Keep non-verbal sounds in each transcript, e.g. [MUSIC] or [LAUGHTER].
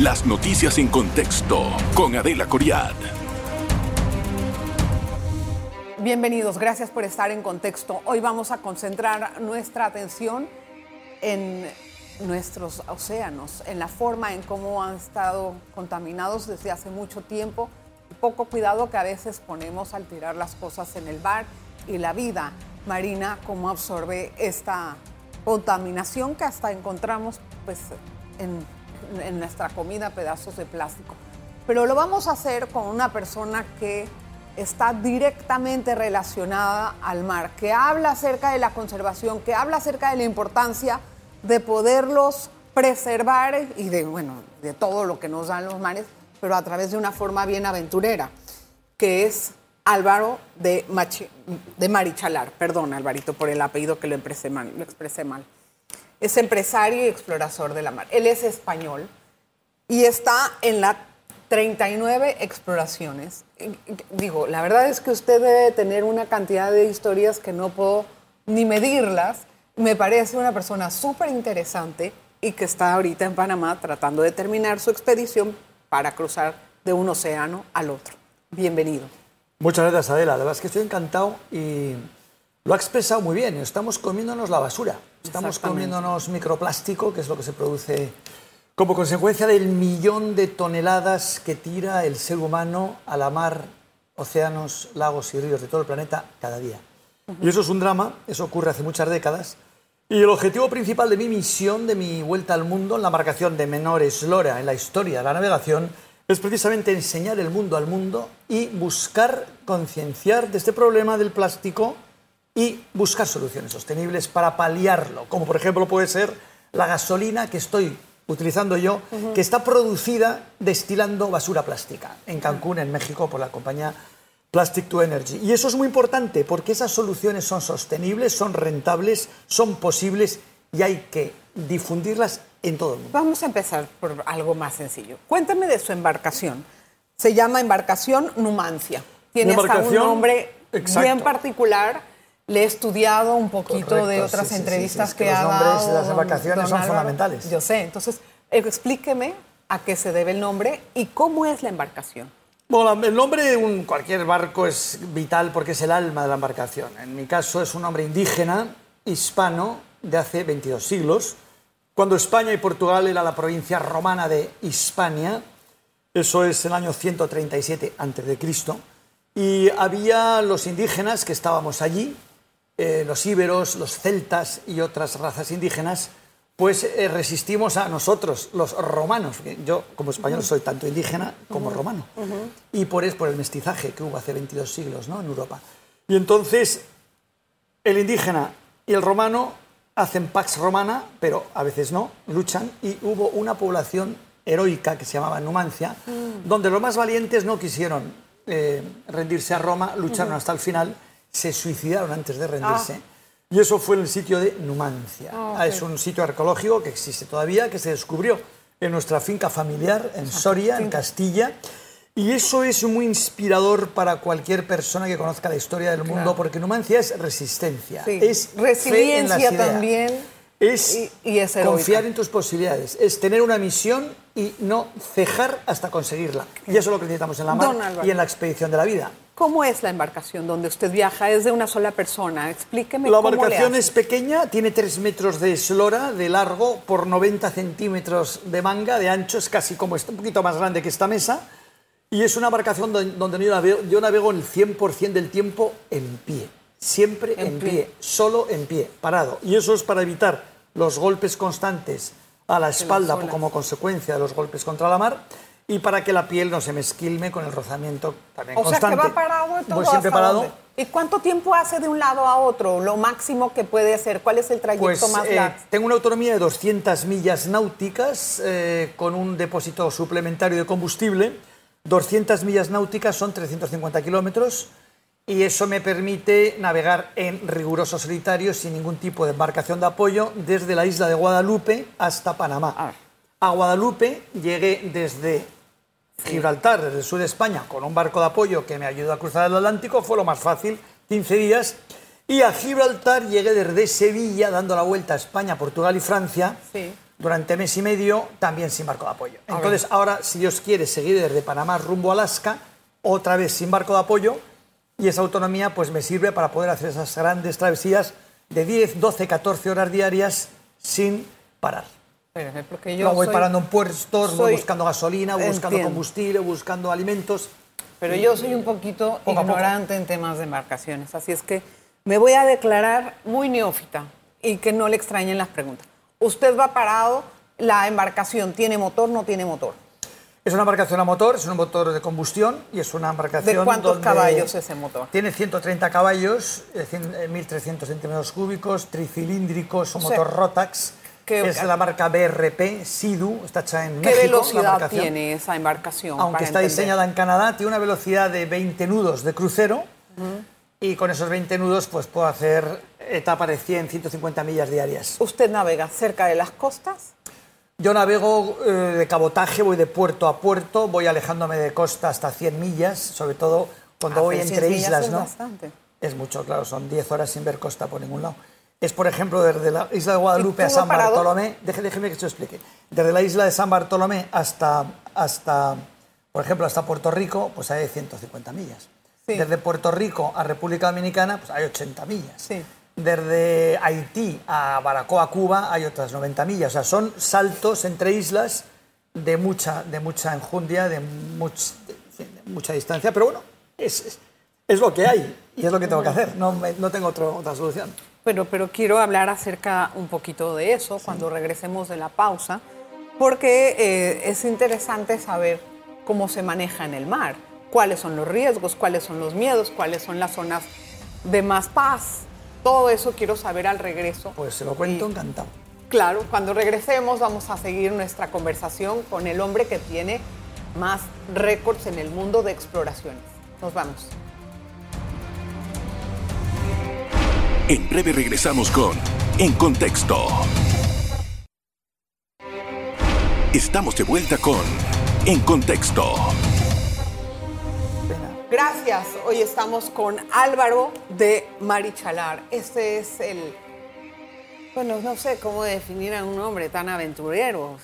Las noticias en contexto con Adela Coriad. Bienvenidos, gracias por estar en contexto. Hoy vamos a concentrar nuestra atención en nuestros océanos, en la forma en cómo han estado contaminados desde hace mucho tiempo, poco cuidado que a veces ponemos al tirar las cosas en el bar y la vida marina, cómo absorbe esta contaminación que hasta encontramos pues, en, en nuestra comida, pedazos de plástico. Pero lo vamos a hacer con una persona que está directamente relacionada al mar, que habla acerca de la conservación, que habla acerca de la importancia de poderlos preservar y de, bueno, de todo lo que nos dan los mares, pero a través de una forma bien aventurera, que es Álvaro de, Marichalar. Perdón, Alvarito, por el apellido que lo expresé, mal, lo expresé mal. Es empresario y explorador de la mar. Él es español y está en la 39 exploraciones. Digo, la verdad es que usted debe tener una cantidad de historias que no puedo ni medirlas. Me parece una persona súper interesante y que está ahorita en Panamá tratando de terminar su expedición para cruzar de un océano al otro. Bienvenido. Muchas gracias, Adela. La verdad es que estoy encantado y lo ha expresado muy bien. Estamos comiéndonos la basura. Estamos comiéndonos microplástico, que es lo que se produce como consecuencia del millón de toneladas que tira el ser humano a la mar, océanos, lagos y ríos de todo el planeta cada día. Y eso es un drama, eso ocurre hace muchas décadas. Y el objetivo principal de mi misión, de mi vuelta al mundo en la marcación de menores Lora en la historia de la navegación, es precisamente enseñar el mundo al mundo y buscar concienciar de este problema del plástico y buscar soluciones sostenibles para paliarlo, como por ejemplo puede ser la gasolina que estoy utilizando yo, que está producida destilando basura plástica en Cancún, en México, por la compañía Plastic to Energy. Y eso es muy importante porque esas soluciones son sostenibles, son rentables, son posibles y hay que difundirlas en todo el mundo. Vamos a empezar por algo más sencillo. Cuéntame de su embarcación. Se llama embarcación Numancia. Tiene hasta un nombre bien particular. Le he estudiado un poquito de otras entrevistas que, ha dado. Los nombres de las embarcaciones son fundamentales. Yo sé. Entonces, explíqueme a qué se debe el nombre y cómo es la embarcación. Bueno, el nombre de un, cualquier barco es vital porque es el alma de la embarcación. En mi caso es un nombre indígena, hispano, de hace 22 siglos cuando España y Portugal era la provincia romana de Hispania, eso es el año 137 a.C., y había los indígenas que estábamos allí, eh, los íberos, los celtas y otras razas indígenas, pues eh, resistimos a nosotros, los romanos. Yo, como español, soy tanto indígena como romano. Y por, es por el mestizaje que hubo hace 22 siglos ¿no? en Europa. Y entonces, el indígena y el romano hacen pax romana, pero a veces no, luchan, y hubo una población heroica que se llamaba Numancia, mm. donde los más valientes no quisieron eh, rendirse a Roma, lucharon hasta el final, se suicidaron antes de rendirse. Ah. Y eso fue el sitio de Numancia. Ah, es un sitio arqueológico que existe todavía, que se descubrió en nuestra finca familiar en Soria, en Castilla. Y eso es muy inspirador para cualquier persona que conozca la historia del mundo, porque Numancia es resistencia, es resiliencia también. Es y, confiar en tus posibilidades, es tener una misión y no cejar hasta conseguirla. Y eso es lo que necesitamos en la mar y en la expedición de la vida. ¿Cómo es la embarcación donde usted viaja? ¿Es de una sola persona? Explíqueme la cómo embarcación le es pequeña, tiene 3 metros de eslora de largo por 90 centímetros de manga, de ancho, es casi como un poquito más grande que esta mesa y es una embarcación donde, yo, navego, yo navego el 100% del tiempo en pie, siempre en, pie. solo en pie, parado. Y eso es para evitar los golpes constantes a la espalda como consecuencia de los golpes contra la mar y para que la piel no se me esquilme con el rozamiento también o constante. Sea que va parado todo Voy siempre parado. ¿Y cuánto tiempo hace de un lado a otro? Lo máximo que puede hacer. ¿Cuál es el trayecto pues, más eh, largo? tengo una autonomía de 200 millas náuticas eh, con un depósito suplementario de combustible 200 millas náuticas son 350 kilómetros y eso me permite navegar en riguroso solitario sin ningún tipo de embarcación de apoyo desde la isla de Guadalupe hasta Panamá. A Guadalupe llegué desde Gibraltar, desde el sur de España, con un barco de apoyo que me ayudó a cruzar el Atlántico, fue lo más fácil, 15 días. Y a Gibraltar llegué desde Sevilla, dando la vuelta a España, Portugal y Francia, durante mes y medio, también sin barco de apoyo. Entonces, ahora, si Dios quiere, seguir desde Panamá rumbo a Alaska, otra vez sin barco de apoyo, y esa autonomía pues me sirve para poder hacer esas grandes travesías de 10, 12, 14 horas diarias sin parar. Espérame, porque yo voy soy- parando en puestos, voy buscando gasolina, voy buscando Entiendo. combustible, buscando alimentos. Pero yo soy un poquito poco. ignorante en temas de embarcaciones, así es que me voy a declarar muy neófita y que no le extrañen las preguntas. Usted va parado, la embarcación tiene motor, no tiene motor. Es una embarcación a motor, es un motor de combustión y es una embarcación. ¿De cuántos donde caballos ese motor? Tiene 130 caballos, eh, cien- eh, 1.300 centímetros cúbicos, tricilíndrico, es un O sea, motor Rotax. ¿qué- es la marca BRP, Sidu, está hecha en ¿Qué México. la velocidad tiene esa embarcación? Aunque está entender? diseñada en Canadá, tiene una velocidad de 20 nudos de crucero y con esos 20 nudos pues puedo hacer etapa de 100, 150 millas diarias. ¿Usted navega cerca de las costas? Yo navego eh, de cabotaje, voy de puerto a puerto, voy alejándome de costa hasta 100 millas, sobre todo cuando Ah, voy pero 100 entre islas, es ¿no? bastante. Es mucho, claro, son 10 horas sin ver costa por ningún lado. Es, por ejemplo, desde la isla de Guadalupe ¿Y a San parado? Bartolomé, déjeme que se explique. Desde la isla de San Bartolomé hasta, hasta por ejemplo, hasta Puerto Rico, pues hay 150 millas. Sí. Desde Puerto Rico a República Dominicana, pues hay 80 millas. Sí. Desde Haití a Baracoa, Cuba, hay otras 90 millas. O sea, son saltos entre islas de mucha, de mucha enjundia, de, much- de- de mucha distancia. Pero bueno, es, es, es lo que hay y es lo que tengo que hacer. No, me- no tengo otro- otra solución. Pero, pero quiero hablar acerca un poquito de eso cuando regresemos de la pausa, porque eh, es interesante saber cómo se maneja en el mar, cuáles son los riesgos, cuáles son los miedos, cuáles son las zonas de más paz. Todo eso quiero saber al regreso. Pues se lo cuento Y- encantado. Claro, cuando regresemos vamos a seguir nuestra conversación con el hombre que tiene más récords en el mundo de exploraciones. Nos vamos. En breve regresamos con En Contexto. Estamos de vuelta con En Contexto. Gracias. Hoy estamos con Álvaro de Marichalar. Este es el. Bueno, no sé cómo definir a un hombre tan aventurero.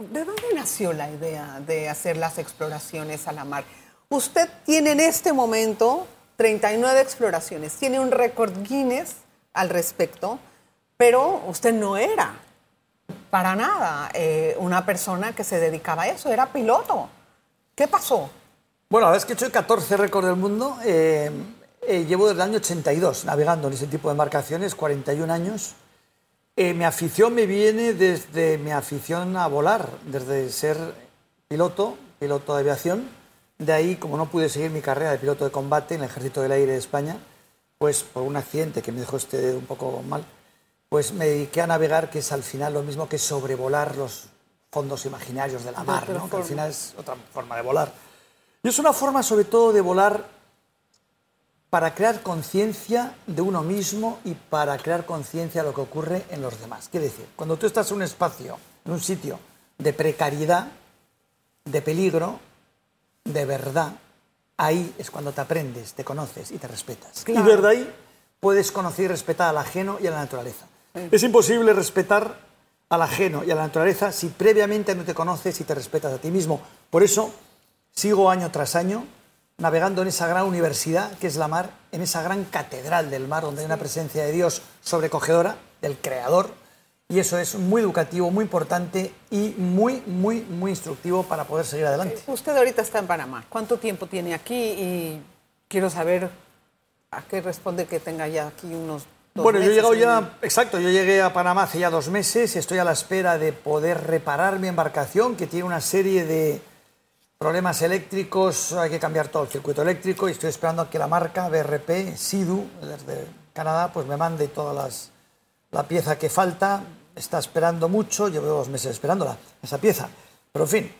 ¿De dónde nació la idea de hacer las exploraciones a la mar? Usted tiene en este momento 39 exploraciones, tiene un récord Guinness al respecto, pero usted no era para nada eh, una persona que se dedicaba a eso, era piloto. ¿Qué pasó? Bueno, la verdad es que he hecho 14 récords del mundo. eh, eh, llevo desde el año 82 navegando en ese tipo de embarcaciones, 41 años. Eh, mi afición me viene desde mi afición a volar, desde ser piloto, piloto de aviación. De ahí, como no pude seguir mi carrera de piloto de combate en el Ejército del Aire de España, pues por un accidente que me dejó este dedo un poco mal, pues me dediqué a navegar, que es al final lo mismo que sobrevolar los fondos imaginarios de la mar, ¿no? que al final es otra forma de volar. Y es una forma sobre todo de volar para crear conciencia de uno mismo y para crear conciencia de lo que ocurre en los demás. Quiere decir, cuando tú estás en un espacio, en un sitio de precariedad, de peligro, de verdad, ahí es cuando te aprendes, te conoces y te respetas. Claro. Y desde ahí puedes conocer y respetar al ajeno y a la naturaleza. Es imposible respetar al ajeno y a la naturaleza si previamente no te conoces y te respetas a ti mismo. Por eso sigo año tras año navegando en esa gran universidad que es la mar, en esa gran catedral del mar donde hay una presencia de Dios sobrecogedora, del Creador, y eso es muy educativo, muy importante y muy, muy, muy instructivo para poder seguir adelante. Usted ahorita está en Panamá. ¿Cuánto tiempo tiene aquí? Y quiero saber a qué responde que tenga ya aquí unos. dos Bueno, yo he meses, llegado ya, exacto, yo llegué a Panamá hace ya dos meses y estoy a la espera de poder reparar mi embarcación que tiene una serie de problemas eléctricos, hay que cambiar todo el circuito eléctrico y estoy esperando a que la marca BRP, Sidu, desde Canadá, pues me mande toda las, la pieza que falta. Está esperando mucho, llevo dos meses esperándola, esa pieza, pero en fin.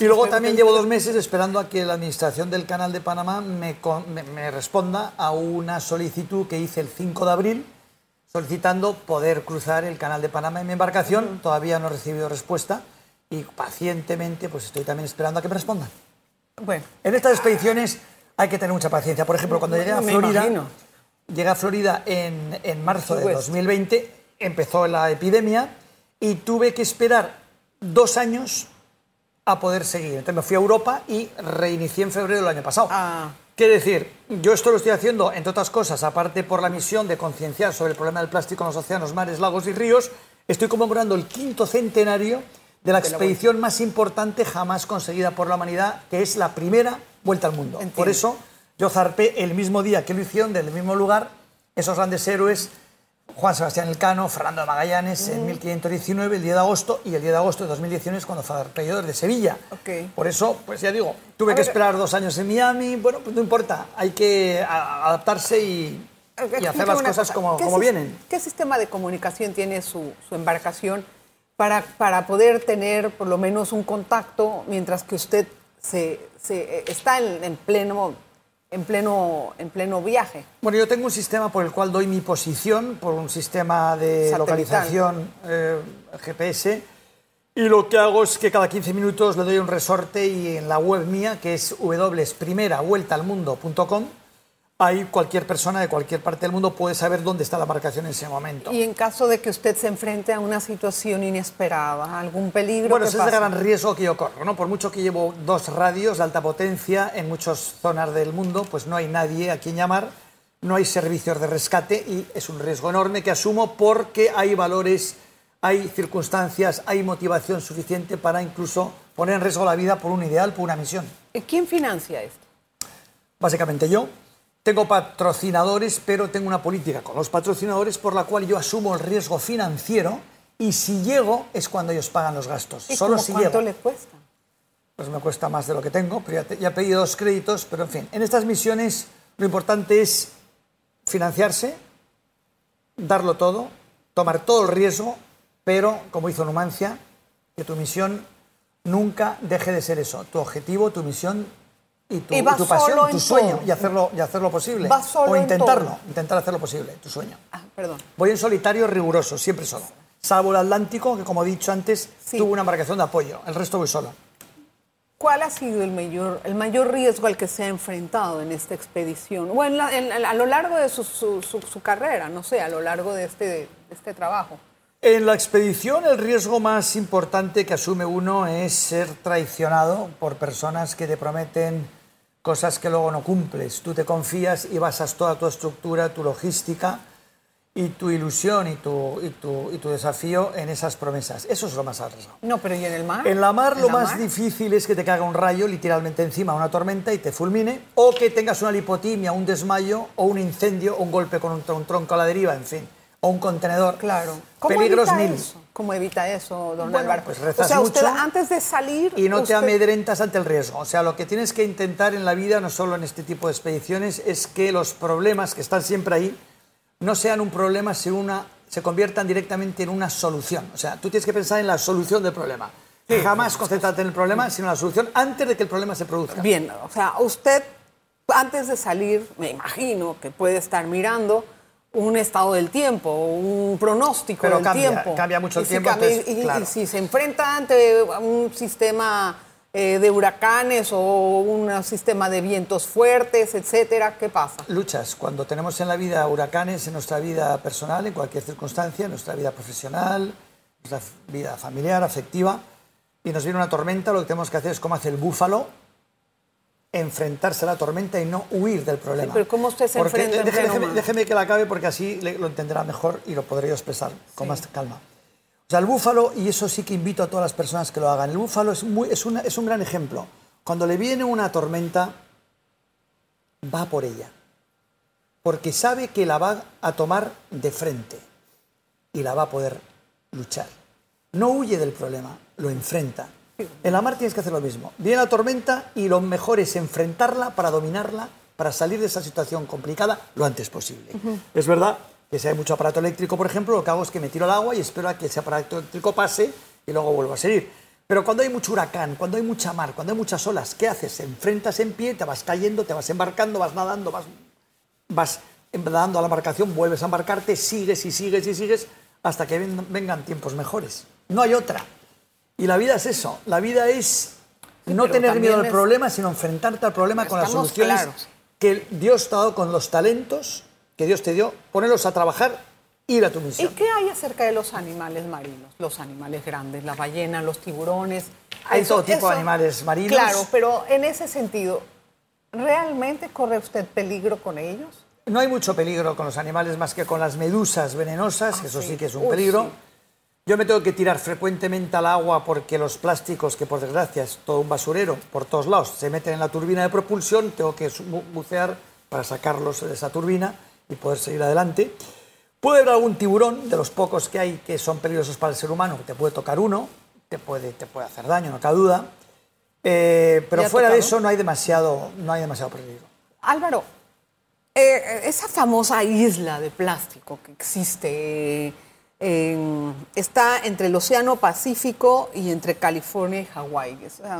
Y luego también llevo dos meses esperando a que la administración del Canal de Panamá me, me- me responda a una solicitud que hice el 5 de abril solicitando poder cruzar el Canal de Panamá en mi embarcación. Todavía no he recibido respuesta y pacientemente pues estoy también esperando a que me respondan. Bueno, En estas expediciones hay que tener mucha paciencia. Por ejemplo, cuando llegué a Florida, llegué a Florida en, en marzo de West. 2020, empezó la epidemia y tuve que esperar dos años a poder seguir. Entonces me fui a Europa y reinicié en febrero del año pasado. Ah. Quiere decir, yo esto lo estoy haciendo, entre otras cosas, aparte por la misión de concienciar sobre el problema del plástico en los océanos, mares, lagos y ríos, estoy conmemorando el quinto centenario de la expedición más importante jamás conseguida por la humanidad, que es la primera vuelta al mundo. Entiendo. Por eso yo zarpé el mismo día que lo hicieron, del mismo lugar, esos grandes héroes, Juan Sebastián Elcano, Fernando de Magallanes, en 1519, el 10 de agosto, y el 10 de agosto de 2019 es cuando zarpé yo desde Sevilla. Por eso, pues ya digo, tuve A que ver. esperar dos años en Miami, bueno, pues no importa, hay que adaptarse y, y hacer las cosas cosa. como, ¿Qué como sis- vienen. ¿Qué sistema de comunicación tiene su, su embarcación para, para poder tener por lo menos un contacto mientras que usted se, se- eh, está en, en pleno, en, pleno, en pleno viaje? Bueno, yo tengo un sistema por el cual doy mi posición, por un sistema de Satelital. localización eh, GPS, y lo que hago es que cada 15 minutos le doy un resorte y en la web mía, que es www.primeravueltalmundo.com, ahí cualquier persona de cualquier parte del mundo puede saber dónde está la embarcación en ese momento. Y en caso de que usted se enfrente a una situación inesperada, algún peligro, Bueno, ¿qué ese es el gran riesgo que yo corro, ¿no? Por mucho que llevo dos radios de alta potencia en muchas zonas del mundo, pues no hay nadie a quien llamar, no hay servicios de rescate y es un riesgo enorme que asumo porque hay valores, hay circunstancias, hay motivación suficiente para incluso poner en riesgo la vida por un ideal, por una misión. ¿Quién financia esto? Básicamente yo. Tengo patrocinadores, pero tengo una política con los patrocinadores por la cual yo asumo el riesgo financiero y si llego es cuando ellos pagan los gastos. ¿Y Solo si cuánto llego. le cuesta? pues me cuesta más de lo que tengo, pero ya, te- ya he pedido dos créditos, pero en fin, en estas misiones lo importante es financiarse, darlo todo, tomar todo el riesgo, pero, como hizo Numancia, que tu misión nunca deje de ser eso, tu objetivo, tu misión y tu, Y vas tu pasión, solo tu en sueño, y hacerlo, y hacerlo posible. Vas solo o en intentarlo, todo. intentar hacerlo posible, tu sueño. Ah, perdón. Voy en solitario riguroso, siempre solo. Salvo el Atlántico, que como he dicho antes, Sí. tuvo una embarcación de apoyo, el resto voy solo. ¿Cuál ha sido el mayor, el mayor riesgo al que se ha enfrentado en esta expedición? O en la- en- a lo largo de su, su- su- su carrera, no sé, a lo largo de este, de este trabajo. En la expedición el riesgo más importante que asume uno es ser traicionado por personas que te prometen cosas que luego no cumples. Tú te confías y basas toda tu estructura, tu logística y tu ilusión y tu, y tu, y tu desafío en esas promesas. Eso es lo más arriesgado. No, pero ¿y en el mar? En la mar ¿En lo la más mar? difícil es que te caiga un rayo literalmente encima, una tormenta y te fulmine, o que tengas una lipotimia, un desmayo, o un incendio, o un golpe con un, tron- un tronco a la deriva, en fin, o un contenedor. Claro. ¿Cómo Peligros mil. eso? ¿Cómo evita eso, don Bueno, Álvaro? pues rezas o sea, usted mucho antes de salir... Y no te usted- amedrentas ante el riesgo. O sea, lo que tienes que intentar en la vida, no solo en este tipo de expediciones, es que los problemas que están siempre ahí no sean un problema, sino una, se conviertan directamente en una solución. O sea, tú tienes que pensar en la solución del problema. Jamás concentrarte en el problema, sino en la solución antes de que el problema se produzca. Bien, o sea, usted antes de salir, me imagino que puede estar mirando un estado del tiempo, un pronóstico Pero del cambia, tiempo. cambia mucho el Y si tiempo, cambia- entonces, y, si se enfrenta ante un sistema eh, de huracanes o un sistema de vientos fuertes, etcétera, ¿qué pasa? Luchas. Cuando tenemos en la vida huracanes, en nuestra vida personal, en cualquier circunstancia, en nuestra vida profesional, en nuestra vida familiar, afectiva, y nos viene una tormenta, lo que tenemos que hacer es como hace el búfalo, enfrentarse a la tormenta y no huir del problema. pero ¿cómo usted se Porque- enfrenta en déjeme, mar? déjeme que la acabe porque así lo entenderá mejor y lo podré yo expresar con más calma. O sea, el búfalo, y eso sí que invito a todas las personas que lo hagan, el búfalo es, muy, es, una- es un gran ejemplo. Cuando le viene una tormenta, va por ella, porque sabe que la va a tomar de frente y la va a poder luchar. No huye del problema, lo enfrenta. En la mar tienes que hacer lo mismo. Viene la tormenta y lo mejor es enfrentarla para dominarla, para salir de esa situación complicada lo antes posible. Es verdad que si hay mucho aparato eléctrico, por ejemplo, lo que hago es que me tiro al agua y espero a que ese aparato eléctrico pase y luego vuelvo a seguir. Pero cuando hay mucho huracán, cuando hay mucha mar, cuando hay muchas olas, ¿qué haces? Enfrentas en pie, te vas cayendo, te vas embarcando, vas nadando, vas vas dando a la embarcación, vuelves a embarcarte, sigues y sigues y sigues hasta que ven- vengan tiempos mejores. No hay otra. Y la vida es eso. La vida es no pero tener miedo al es- problema, sino enfrentarte al problema con las soluciones claros. que Dios te ha dado con los talentos que Dios te dio, ponerlos a trabajar ir a tu misión. ¿Y qué hay acerca de los animales marinos? Los animales grandes, las ballenas, los tiburones. Hay Eso- todo tipo eso- de animales marinos. Claro, pero en ese sentido, ¿realmente corre usted peligro con ellos? No hay mucho peligro con los animales más que con las medusas venenosas, que eso sí, sí. que es un Uy, peligro. sí. Yo me tengo que tirar frecuentemente al agua porque los plásticos, que por desgracia es todo un basurero por todos lados, se meten en la turbina de propulsión, tengo que bucear para sacarlos de esa turbina y poder seguir adelante. Puede haber algún tiburón, de los pocos que hay que son peligrosos para el ser humano, que te puede tocar uno, te puede, te puede hacer daño, no cabe duda. Eh, pero ¿Le ha fuera de tocado? eso no hay demasiado, no hay demasiado peligro. Álvaro, eh, esa famosa isla de plástico que existe está entre el Océano Pacífico y entre California y Hawái.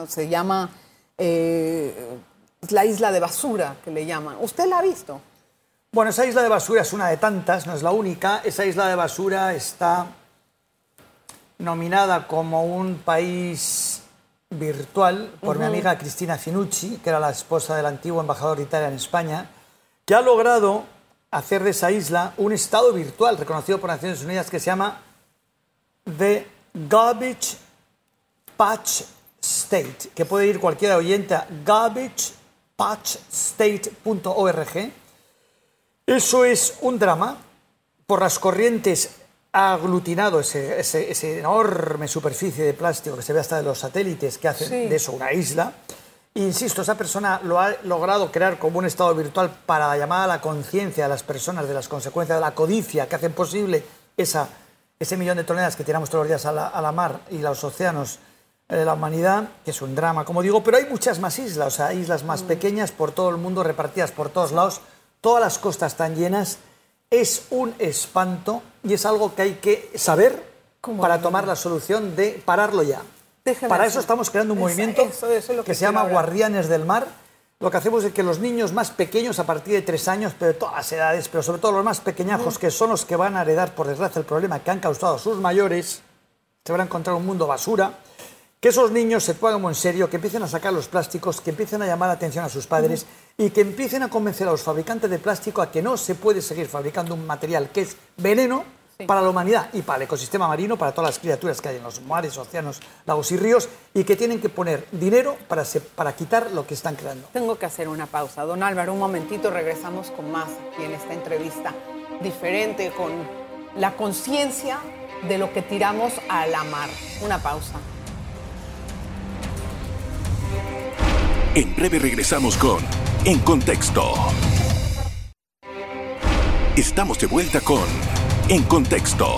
Se llama eh, la isla de basura, que le llaman. ¿Usted la ha visto? Bueno, esa isla de basura es una de tantas, no es la única. Esa isla de basura está nominada como un país virtual por mi amiga Cristina Finucci, que era la esposa del antiguo embajador de Italia en España, que ha logrado hacer de esa isla un estado virtual reconocido por Naciones Unidas que se llama The Garbage Patch State, que puede ir cualquier oyente a garbagepatchstate.org. Eso es un drama. Por las corrientes ha aglutinado ese, ese- ese enorme superficie de plástico que se ve hasta de los satélites que hacen Sí. de eso una isla. Insisto, esa persona lo ha logrado crear como un estado virtual para llamar a la conciencia de las personas de las consecuencias de la codicia que hacen posible esa, ese millón de toneladas que tiramos todos los días a la, a la mar y los océanos eh, de la humanidad, que es un drama, como digo, pero hay muchas más islas, o sea, islas más pequeñas por todo el mundo, repartidas por todos lados, todas las costas están llenas, es un espanto y es algo que hay que saber ¿Cómo para tomar la solución de pararlo ya. Déjeme Para eso estamos creando un movimiento eso- eso es lo que, que se llama hablar. Guardianes del Mar. Lo que hacemos es que los niños más pequeños, a partir de tres años, pero de todas las edades, pero sobre todo los más pequeñajos, que son los que van a heredar, por desgracia, el problema que han causado sus mayores, se van a encontrar un mundo basura, que esos niños se pongan en serio, que empiecen a sacar los plásticos, que empiecen a llamar la atención a sus padres y que empiecen a convencer a los fabricantes de plástico a que no se puede seguir fabricando un material que es veneno para la humanidad y para el ecosistema marino, para todas las criaturas que hay en los mares, océanos, lagos y ríos, y que tienen que poner dinero para, se- para quitar lo que están creando. Tengo que hacer una pausa. Don Álvaro, un momentito, regresamos con más aquí en esta entrevista diferente, con la conciencia de lo que tiramos a la mar. Una pausa. En breve regresamos con En Contexto. Estamos de vuelta con En Contexto.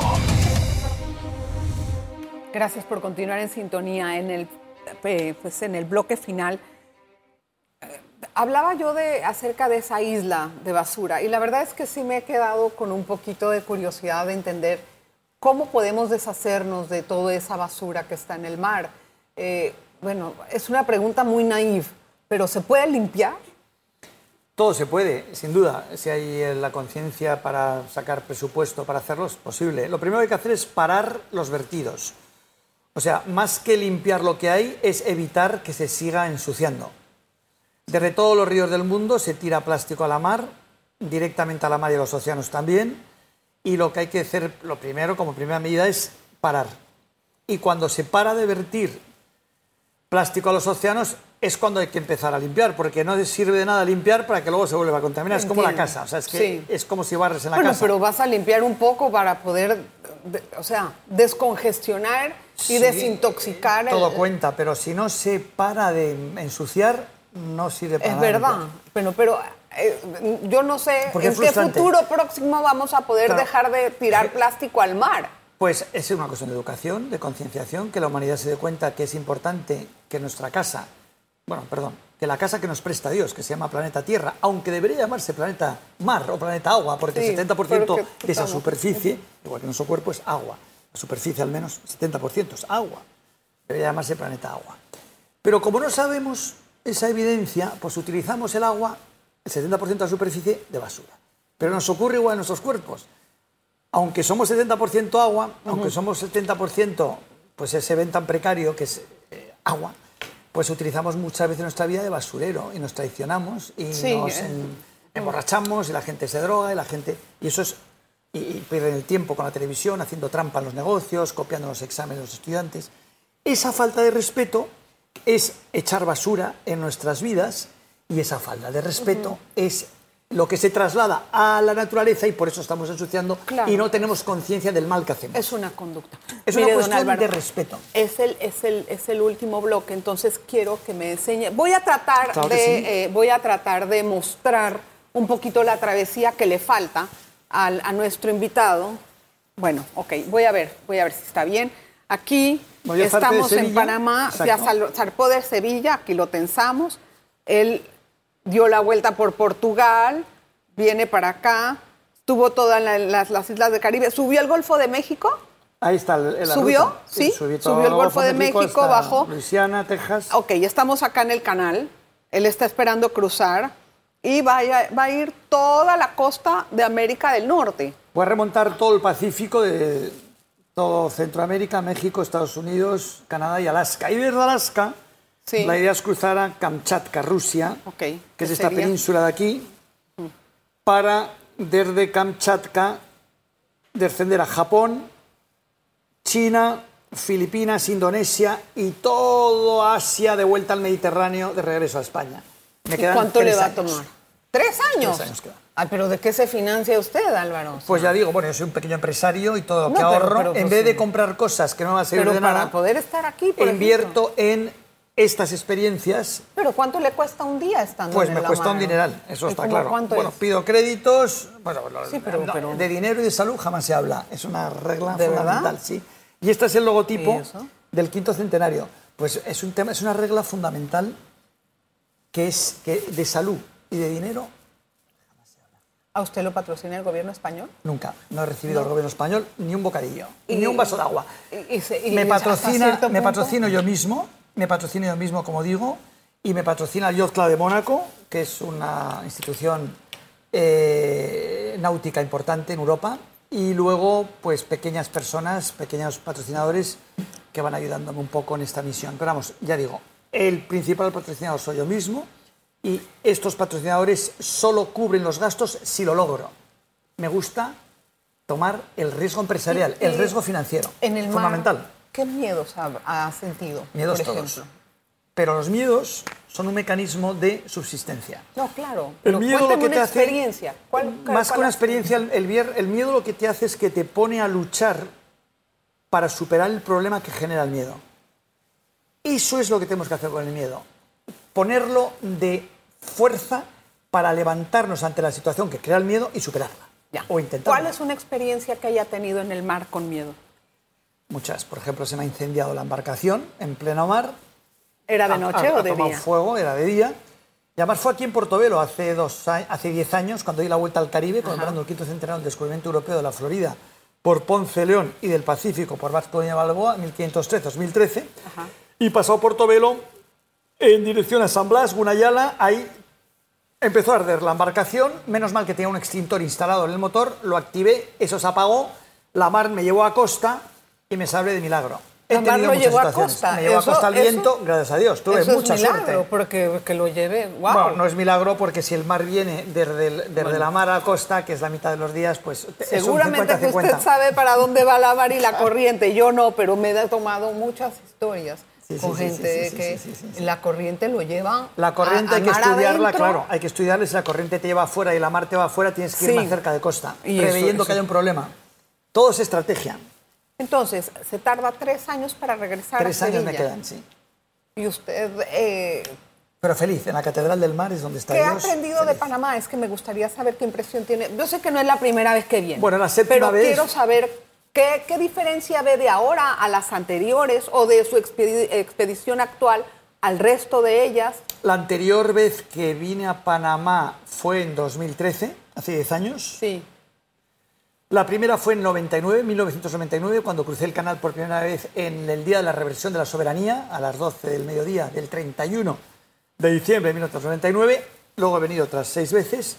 Gracias por continuar en sintonía en el, eh, pues en el bloque final. Hablaba yo de, acerca de esa isla de basura y la verdad es que sí me he quedado con un poquito de curiosidad de entender cómo podemos deshacernos de toda esa basura que está en el mar. Eh, bueno, es una pregunta muy naive, pero ¿se puede limpiar? Todo se puede, sin duda. Si hay eh, la conciencia para sacar presupuesto para hacerlo, es posible. Lo primero que hay que hacer es parar los vertidos. O sea, más que limpiar lo que hay, es evitar que se siga ensuciando. Desde todos los ríos del mundo se tira plástico a la mar, directamente a la mar y a los océanos también. Y lo que hay que hacer, lo primero, como primera medida, es parar. Y cuando se para de vertir plástico a los océanos, es cuando hay que empezar a limpiar, porque no sirve de nada limpiar para que luego se vuelva a contaminar. Es como la casa, o sea, es que Sí. es como si barres en la bueno, casa. pero vas a limpiar un poco para poder, de- o sea, descongestionar y Sí, desintoxicar. el- Todo cuenta, pero si no se para de ensuciar, no sirve para Es verdad, pero, pero eh, yo no sé Porque en qué futuro próximo vamos a poder Claro. dejar de tirar plástico al mar. Pues es una cuestión de educación, de concienciación, que la humanidad se dé cuenta que es importante que nuestra casa, bueno, perdón, que la casa que nos presta Dios, que se llama planeta Tierra, aunque debería llamarse planeta mar o planeta agua, porque Sí, el 70% porque de esa superficie, igual que nuestro cuerpo, es agua. La superficie al menos, 70% es agua. Debería llamarse planeta agua. Pero como no sabemos esa evidencia, pues utilizamos el agua, el 70% de la superficie, de basura. Pero nos ocurre igual en nuestros cuerpos aunque somos 70% agua, aunque somos 70% pues ese ven tan precario que es eh, agua, pues utilizamos muchas veces nuestra vida de basurero y nos traicionamos y Sí, nos eh. emborrachamos y la gente se droga y la gente y eso es y, y pierden el tiempo con la televisión, haciendo trampa en los negocios, copiando los exámenes de los estudiantes. Esa falta de respeto es echar basura en nuestras vidas y esa falta de respeto es lo que se traslada a la naturaleza y por eso estamos ensuciando Claro. y no tenemos conciencia del mal que hacemos. Es una conducta. Es Mire, una cuestión Álvaro, de respeto. Es el, es, el, es el último bloque, entonces quiero que me enseñe. Voy a tratar, Claro de, sí. eh, voy a tratar de mostrar un poquito la travesía que le falta al- a nuestro invitado. Bueno, ok, voy a ver, voy a ver si está bien. Aquí estamos en. Panamá, ya Exacto. sal- zarpó de Sevilla, aquí lo tensamos. Él dio la vuelta por Portugal, viene para acá, estuvo todas la- las, las islas del Caribe, subió al Golfo de México. Ahí está el- ¿Subió? ruta. Sí, subió el Golfo de México, bajó. Luisiana, Texas. Ok, estamos acá en el canal. Él está esperando cruzar y vaya- va a ir toda la costa de América del Norte. Voy a remontar todo el Pacífico de todo Centroamérica, México, Estados Unidos, Canadá y Alaska. Y desde Alaska, Sí. la idea es cruzar a Kamchatka, Rusia, Ok, que ¿qué es esta sería? península de aquí, para desde Kamchatka descender a Japón, China, Filipinas, Indonesia y todo Asia de vuelta al Mediterráneo de regreso a España. Me ¿Y cuánto le va a años. tomar? ¿Tres años? Tres años. Ay, pero ¿de qué se financia usted, Álvaro? Pues ya digo, bueno, yo soy un pequeño empresario y todo lo No, que pero- ahorro, pero, en pues, vez de sí. comprar cosas que no me van a servir pero de para nada, poder estar aquí, por invierto ejemplo. en estas experiencias. ¿Pero cuánto le cuesta un día estando Pues en me la cuesta un mar? dineral, eso ¿Y está claro. Bueno, es? pido créditos, bueno, Sí, pero- no, pero- de dinero y de salud jamás se habla, es una regla ¿De fundamental, verdad? sí. Y este es el logotipo del quinto centenario. Pues es un tema, es una regla fundamental que es que de salud y de dinero ¿A usted lo patrocina el gobierno español? Nunca. No he recibido del gobierno español ni un bocadillo, Y- ni un vaso de agua. y- me patrocina, me patrocino yo mismo, me patrocino yo mismo, como digo, y me patrocina el Yacht Club de Mónaco, que es una institución eh, náutica importante en Europa, y luego, pues, pequeñas personas, pequeños patrocinadores que van ayudándome un poco en esta misión. Pero vamos, ya digo, el principal patrocinador soy yo mismo, y estos patrocinadores solo cubren los gastos si lo logro. Me gusta tomar el riesgo empresarial, el riesgo financiero. En el mar, fundamental. ¿Qué miedos ha, ha sentido? Miedos por todos. ejemplo? Pero los miedos son un mecanismo de subsistencia. No, claro. El pero miedo lo que una te hace- experiencia. ¿Cuál- cuál- Más que cuál una ha- experiencia, el, el el miedo lo que te hace es que te pone a luchar para superar el problema que genera el miedo. Eso es lo que tenemos que hacer con el miedo. Ponerlo de fuerza para levantarnos ante la situación que crea el miedo y superarla. Ya. O intentarlo. ¿Cuál es una experiencia que haya tenido en el mar con miedo? Muchas. Por ejemplo, se me ha incendiado la embarcación en pleno mar. ¿Era de Ha- noche ha- o ha de tomado día? fuego, era de día. Y además fue aquí en Portobelo hace, dos, hace 10 años, cuando di la vuelta al Caribe, conmemorando el quinto centenario del descubrimiento europeo de la Florida por Ponce León y del Pacífico por Vasco de Balboa, 1513-2013. Ajá. Y pasó a Portobelo en dirección a San Blas, Gunayala. Ahí empezó a arder la embarcación. Menos mal que tenía un extintor instalado en el motor. Lo activé, eso se apagó. La mar me llevó a costa y me salvé de milagro. He tenido lo llevó a costa. Me llevó Eso- a costa el eso- viento, gracias a Dios. Tuve Eso mucha es milagro, suerte. porque que lo lleve. ¡Wow! Bueno, no es milagro porque si el mar viene desde, el- desde la mar a costa, que es la mitad de los días, pues es un Seguramente que 50-50. usted sabe para dónde va la mar y la [LAUGHS] corriente. Yo no, pero me he tomado muchas historias Sí, con sí, gente sí, que la corriente lo lleva. La corriente a- hay que estudiarla, adentro. claro. Hay que estudiarla. Si la corriente te lleva afuera y la mar te va afuera, tienes que ir más cerca de costa, Y eso- preveyendo eso- que haya un problema. Todo es estrategia. Entonces, se tarda tres años para regresar Tres a años me quedan, sí. Y usted, eh, Pero feliz, en la Catedral del Mar es donde está ¿qué ha aprendido de feliz. Panamá? Es que me gustaría saber qué impresión tiene. Yo sé que no es la primera vez que viene. Bueno, la séptima pero vez. quiero saber qué, qué diferencia ve de ahora a las anteriores o de su expedi- expedición actual al resto de ellas. La anterior vez que vine a Panamá fue en 2013, hace 10 años. Sí. La primera fue en 99, 1999, cuando crucé el canal por primera vez en el Día de la Reversión de la Soberanía, a las 12 del mediodía del 31 de diciembre de 1999. Luego he venido otras seis veces.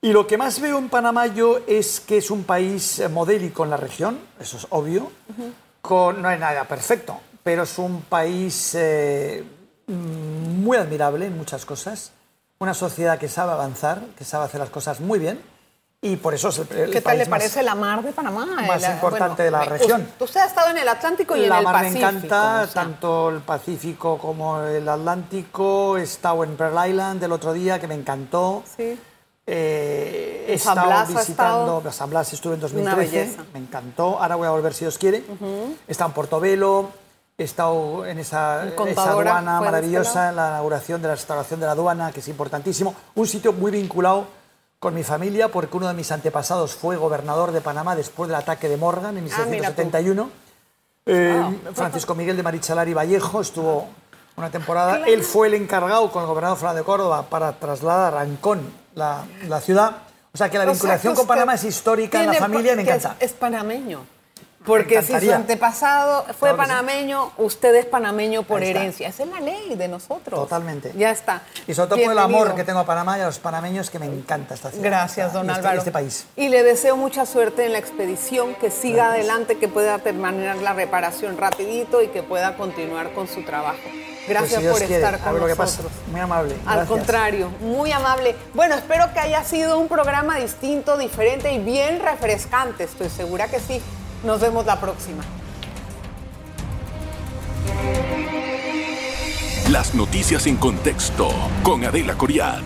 Y lo que más veo en Panamá yo es que es un país modélico en la región, eso es obvio. no hay nada perfecto, pero es un país eh, muy admirable en muchas cosas. Una sociedad que sabe avanzar, que sabe hacer las cosas muy bien y por eso es el, el ¿Qué tal le país más- parece la mar de Panamá? más El- importante de la región. Usted, ha estado en el Atlántico y en la el mar Pacífico. me encanta, o sea, tanto el Pacífico como el Atlántico. He estado en Pearl Island el otro día, que me encantó. Sí. Eh, he En San estado Blas visitando, estado. San Blas estuve en Una 2013, belleza. me encantó. Ahora voy a volver si Dios quiere. He estado en Portobelo, he estado en esa, En esa aduana ¿fue de este maravillosa, en la inauguración de la restauración de la aduana, que es importantísimo. Un sitio muy vinculado con mi familia, porque uno de mis antepasados fue gobernador de Panamá después del ataque de Morgan en Ah, mira tú. 1771. Eh, Wow. Francisco Miguel de Marichalari Vallejo estuvo una temporada. Él fue el encargado con el gobernador Fernando de Córdoba para trasladar a Ancón, la, la ciudad. O sea que la o vinculación con Panamá es histórica en la familia me encanta. Es, es panameño. Porque si su antepasado fue Claro que sí. panameño, usted es panameño por herencia. Esa es la ley de nosotros. Totalmente. Ya está. Y sobre todo por el amor que tengo a Panamá y a los panameños, que me encanta esta ciudad. Gracias, don este- Álvaro. este país. Y le deseo mucha suerte en la expedición, que siga adelante, que pueda terminar la reparación rapidito y que pueda continuar con su trabajo. Pues Gracias si por quiere, estar con nosotros. Muy amable. Al gracias. contrario, muy amable. Bueno, espero que haya sido un programa distinto, diferente y bien refrescante. Estoy segura que sí. Nos vemos la próxima. Las noticias en contexto con Adela Coriad.